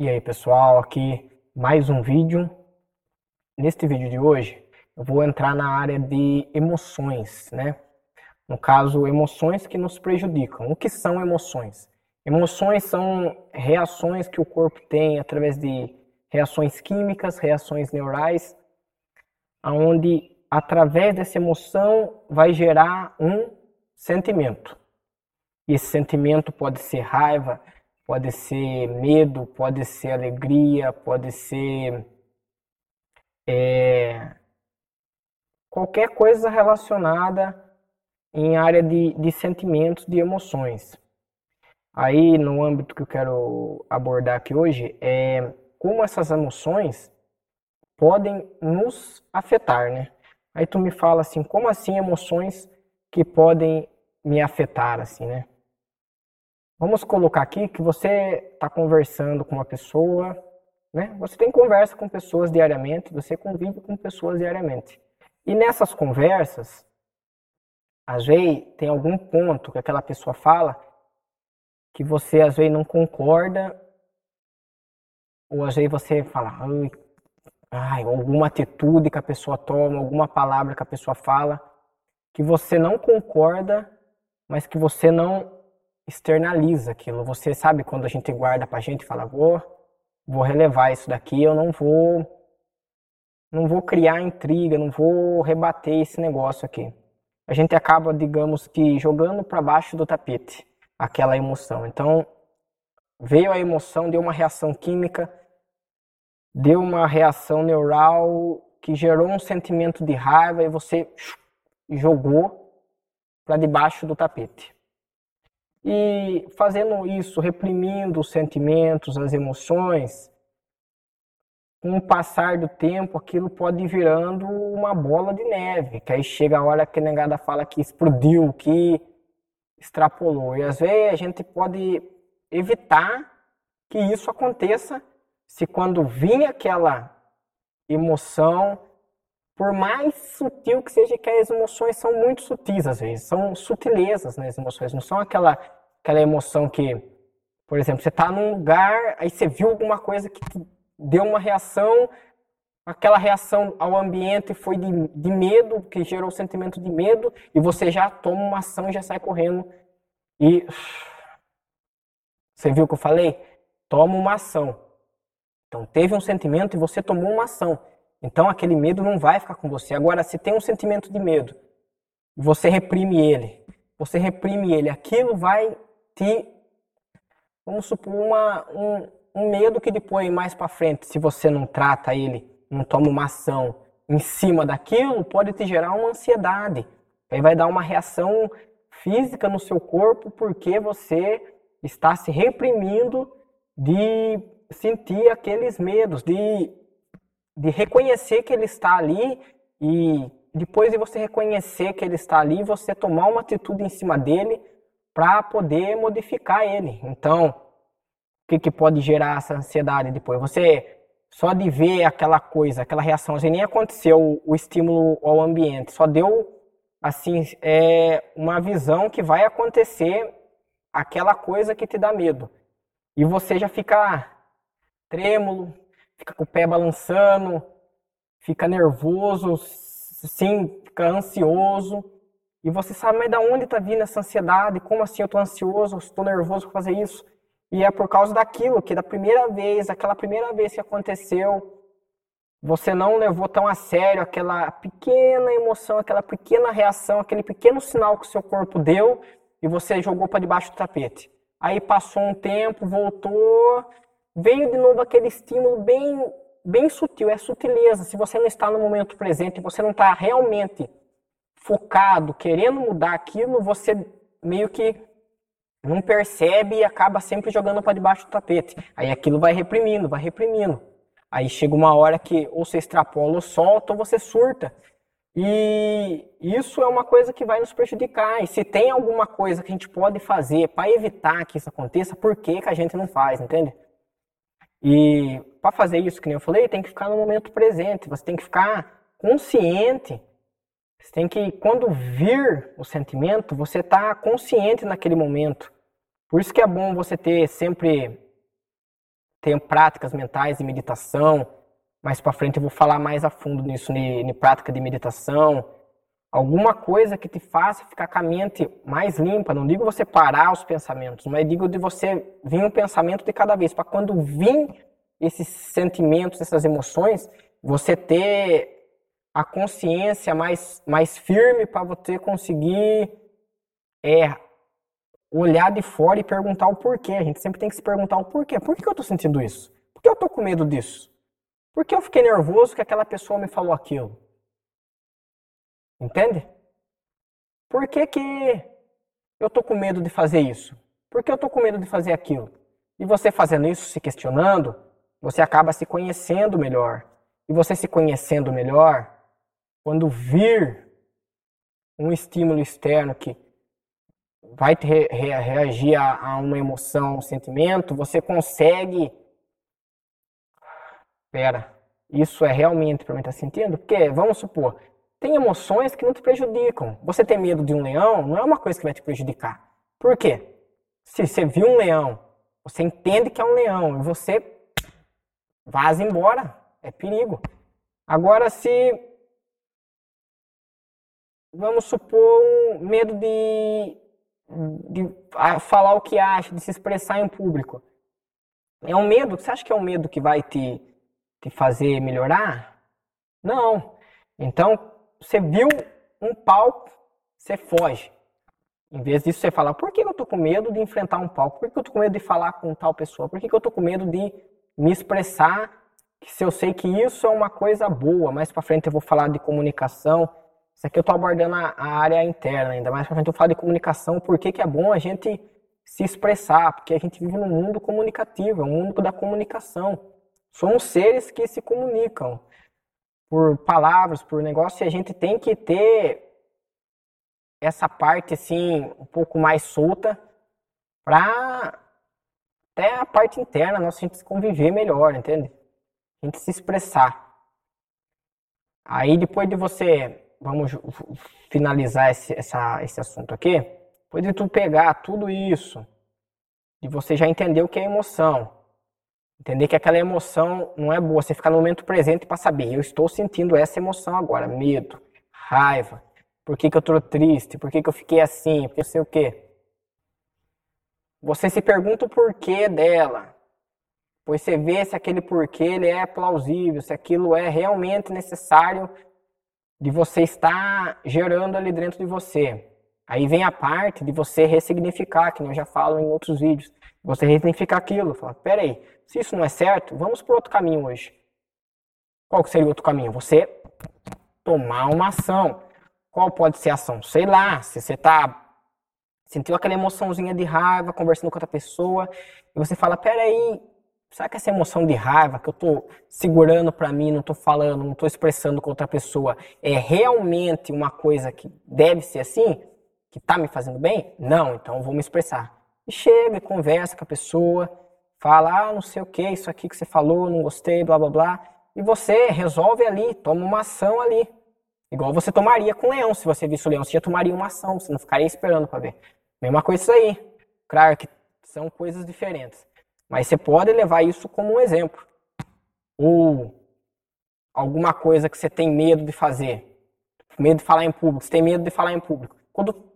E aí pessoal, aqui mais um vídeo. Neste vídeo de hoje eu vou entrar na área de emoções, né? No caso, emoções que nos prejudicam. O que são emoções? Emoções são reações que o corpo tem através de reações químicas, reações neurais, aonde através dessa emoção vai gerar um sentimento. E esse sentimento pode ser raiva, pode ser medo, pode ser alegria, pode ser é, qualquer coisa relacionada em área de, de sentimentos, de emoções. Aí, no âmbito que eu quero abordar aqui hoje, é como essas emoções podem nos afetar, né? Aí tu me fala assim, como assim emoções que podem me afetar, assim, né? Vamos colocar aqui que você está conversando com uma pessoa, né? Você tem conversa com pessoas diariamente, você convive com pessoas diariamente. E nessas conversas, às vezes tem algum ponto que aquela pessoa fala que você às vezes não concorda, ou às vezes você fala, ai, ai, alguma atitude que a pessoa toma, alguma palavra que a pessoa fala, que você não concorda, mas que você não externaliza aquilo. Você sabe quando a gente guarda pra gente e fala, vou, vou relevar isso daqui, eu não vou não vou criar intriga, não vou rebater esse negócio aqui. A gente acaba, digamos que, jogando para baixo do tapete aquela emoção. Então, veio a emoção, deu uma reação química, deu uma reação neural que gerou um sentimento de raiva e você jogou para debaixo do tapete. E fazendo isso, reprimindo os sentimentos, as emoções, com o passar do tempo, aquilo pode ir virando uma bola de neve, que aí chega a hora que a negada fala que explodiu, que extrapolou. E às vezes a gente pode evitar que isso aconteça se quando vir aquela emoção, por mais sutil que seja, que as emoções são muito sutis às vezes, são sutilezas nas né, emoções, não são aquela aquela emoção que, por exemplo, você está num lugar, aí você viu alguma coisa que deu uma reação, aquela reação ao ambiente foi de, de medo, que gerou o sentimento de medo, e você já toma uma ação e já sai correndo. E você viu o que eu falei? Toma uma ação. Então teve um sentimento e você tomou uma ação. Então aquele medo não vai ficar com você. Agora, se tem um sentimento de medo, você reprime ele. Você reprime ele, aquilo vai te, vamos supor, uma, um, um medo que depois, mais para frente, se você não trata ele, não toma uma ação em cima daquilo, pode te gerar uma ansiedade. Aí vai dar uma reação física no seu corpo porque você está se reprimindo de sentir aqueles medos, de, de reconhecer que ele está ali e depois de você reconhecer que ele está ali, você tomar uma atitude em cima dele para poder modificar ele. Então, o que, que pode gerar essa ansiedade depois? Você só de ver aquela coisa, aquela reação, assim, nem aconteceu o estímulo ao ambiente, só deu assim é uma visão que vai acontecer aquela coisa que te dá medo. E você já fica trêmulo, fica com o pé balançando, fica nervoso, sim, fica ansioso. E você sabe, mas da onde está vindo essa ansiedade? Como assim eu estou ansioso, estou nervoso por fazer isso? E é por causa daquilo que da primeira vez, aquela primeira vez que aconteceu, você não levou tão a sério aquela pequena emoção, aquela pequena reação, aquele pequeno sinal que o seu corpo deu e você jogou para debaixo do tapete. Aí passou um tempo, voltou, veio de novo aquele estímulo bem bem sutil, é sutileza. Se você não está no momento presente, você não está realmente focado, querendo mudar aquilo, você meio que não percebe e acaba sempre jogando para debaixo do tapete. Aí aquilo vai reprimindo, vai reprimindo. Aí chega uma hora que ou você extrapola ou solta ou você surta. E isso é uma coisa que vai nos prejudicar. E se tem alguma coisa que a gente pode fazer para evitar que isso aconteça, por que, que a gente não faz, entende? E para fazer isso, que nem eu falei, tem que ficar no momento presente, você tem que ficar consciente. Você tem que, quando vir o sentimento, você está consciente naquele momento. Por isso que é bom você ter sempre ter práticas mentais de meditação. Mais para frente eu vou falar mais a fundo nisso, em prática de meditação. Alguma coisa que te faça ficar com a mente mais limpa. Não digo você parar os pensamentos, mas digo de você vir um pensamento de cada vez. Para quando vir esses sentimentos, essas emoções, você ter a consciência mais, mais firme para você conseguir é, olhar de fora e perguntar o porquê. A gente sempre tem que se perguntar o porquê. Por que eu estou sentindo isso? Por que eu estou com medo disso? Por que eu fiquei nervoso que aquela pessoa me falou aquilo? Entende? Por que, que eu estou com medo de fazer isso? Por que eu estou com medo de fazer aquilo? E você fazendo isso, se questionando, você acaba se conhecendo melhor. E você se conhecendo melhor, quando vir um estímulo externo que vai re reagir a, a, uma emoção, um sentimento, você consegue. Pera, isso é realmente para mim estar tá sentindo? Porque, vamos supor, tem emoções que não te prejudicam. Você ter medo de um leão não é uma coisa que vai te prejudicar. Por quê? Se você viu um leão, você entende que é um leão e você vaza embora. É perigo. Agora, se vamos supor um medo de de falar o que acha, de se expressar em público. É um medo? Você acha que é um medo que vai te, te fazer melhorar? Não. Então, você viu um palco, você foge. Em vez disso, você fala: por que eu estou com medo de enfrentar um palco? Por que eu estou com medo de falar com tal pessoa? Por que eu estou com medo de me expressar? Que se eu sei que isso é uma coisa boa, mais para frente eu vou falar de comunicação, isso aqui eu estou abordando a, a, área interna, ainda mais para eu falo de comunicação, por que é bom a gente se expressar, porque a gente vive num mundo comunicativo, é um mundo da comunicação. Somos seres que se comunicam por palavras, por negócio, e a gente tem que ter essa parte assim um pouco mais solta para até a parte interna nossa a gente se conviver melhor, entende? A gente se expressar. Aí depois de você vamos finalizar esse, essa, esse assunto aqui. Depois de tu pegar tudo isso, e você já entender o que é emoção, entender que aquela emoção não é boa, você ficar no momento presente para saber, eu estou sentindo essa emoção agora, medo, raiva, por que, que eu estou triste, por que, que eu fiquei assim, por que sei o quê. Você se pergunta o porquê dela, pois você vê se aquele porquê ele é plausível, se aquilo é realmente necessário de você estar gerando ali dentro de você. Aí vem a parte de você ressignificar, que eu já falo em outros vídeos. Você ressignificar aquilo. Falar, peraí, se isso não é certo, vamos por outro caminho hoje. Qual que seria o outro caminho? Você tomar uma ação. Qual pode ser a ação? Sei lá, se você tá sentiu aquela emoçãozinha de raiva conversando com outra pessoa e você fala, peraí, Será que essa emoção de raiva que eu estou segurando para mim, não estou falando, não estou expressando com outra pessoa, é realmente uma coisa que deve ser assim? Que está me fazendo bem? Não, então vou me expressar. E chega, conversa com a pessoa, fala, ah, não sei o que, isso aqui que você falou, não gostei, blá blá blá. E você resolve ali, toma uma ação ali. Igual você tomaria com o leão. Se você visse o leão, você já tomaria uma ação, você não ficaria esperando para ver. Mesma coisa isso aí. Claro que são coisas diferentes. Mas você pode levar isso como um exemplo. Ou alguma coisa que você tem medo de fazer. Medo de falar em público. Você tem medo de falar em público. Quando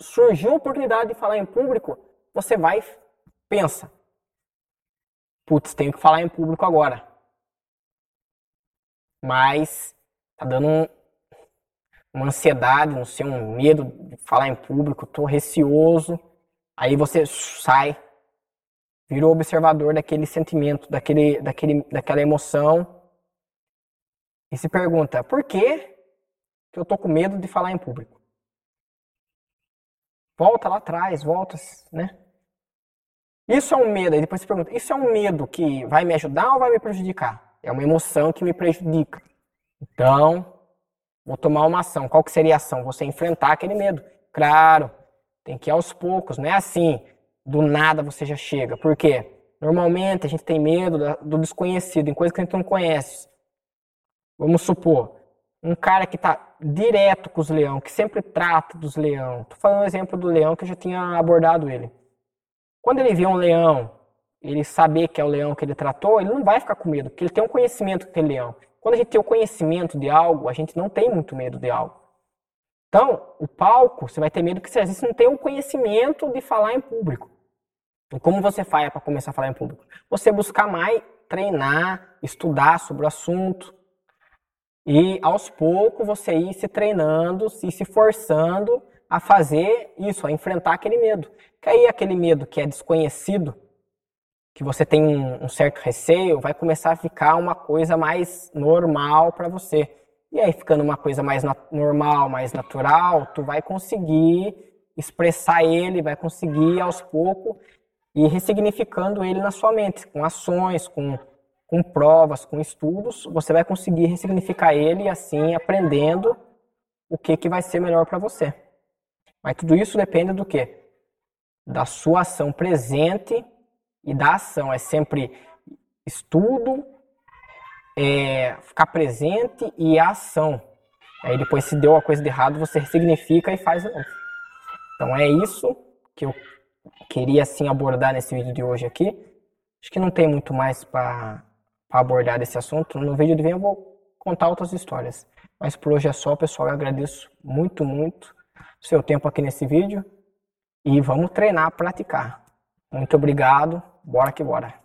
surgiu a oportunidade de falar em público, você vai pensa. Putz, tenho que falar em público agora. Mas tá dando um, uma ansiedade, não sei, um medo de falar em público, tô receoso. Aí você sai, virou observador daquele sentimento, daquele, daquele, daquela emoção e se pergunta: por que, eu tô com medo de falar em público? Volta lá atrás, volta, né? Isso é um medo, aí depois se pergunta: isso é um medo que vai me ajudar ou vai me prejudicar? É uma emoção que me prejudica. Então, vou tomar uma ação. Qual que seria a ação? Você enfrentar aquele medo. Claro, tem que ir aos poucos, não é assim do nada você já chega. Por quê? Normalmente a gente tem medo do desconhecido, em coisas que a gente não conhece. Vamos supor, um cara que está direto com os leão, que sempre trata dos leão. Estou falando um exemplo do leão que eu já tinha abordado ele. Quando ele vê um leão ele saber que é o leão que ele tratou, ele não vai ficar com medo, porque ele tem um conhecimento daquele leão. Quando a gente tem o conhecimento de algo, a gente não tem muito medo de algo. Então, o palco, você vai ter medo que você às vezes não tem o conhecimento de falar em público. Como você faz para começar a falar em público? Você buscar mais treinar, estudar sobre o assunto. E aos poucos você ir se treinando, se, se forçando a fazer isso, a enfrentar aquele medo. Que aí aquele medo que é desconhecido, que você tem um, um certo receio, vai começar a ficar uma coisa mais normal para você. E aí, ficando uma coisa mais normal, mais natural, tu vai conseguir expressar ele, vai conseguir aos poucos ir ressignificando ele na sua mente, com ações, com, com provas, com estudos, você vai conseguir ressignificar ele e assim aprendendo o que, que vai ser melhor para você. Mas tudo isso depende do quê? Da sua ação presente e da ação. É sempre estudo, é, ficar presente e ação. Aí depois, se deu a coisa de errado, você ressignifica e faz de novo. Então é isso que eu queria assim abordar nesse vídeo de hoje aqui. Acho que não tem muito mais para abordar desse assunto. No vídeo de vem eu vou contar outras histórias. Mas por hoje é só, pessoal. Eu agradeço muito, muito o seu tempo aqui nesse vídeo. E vamos treinar, praticar. Muito obrigado. Bora que bora.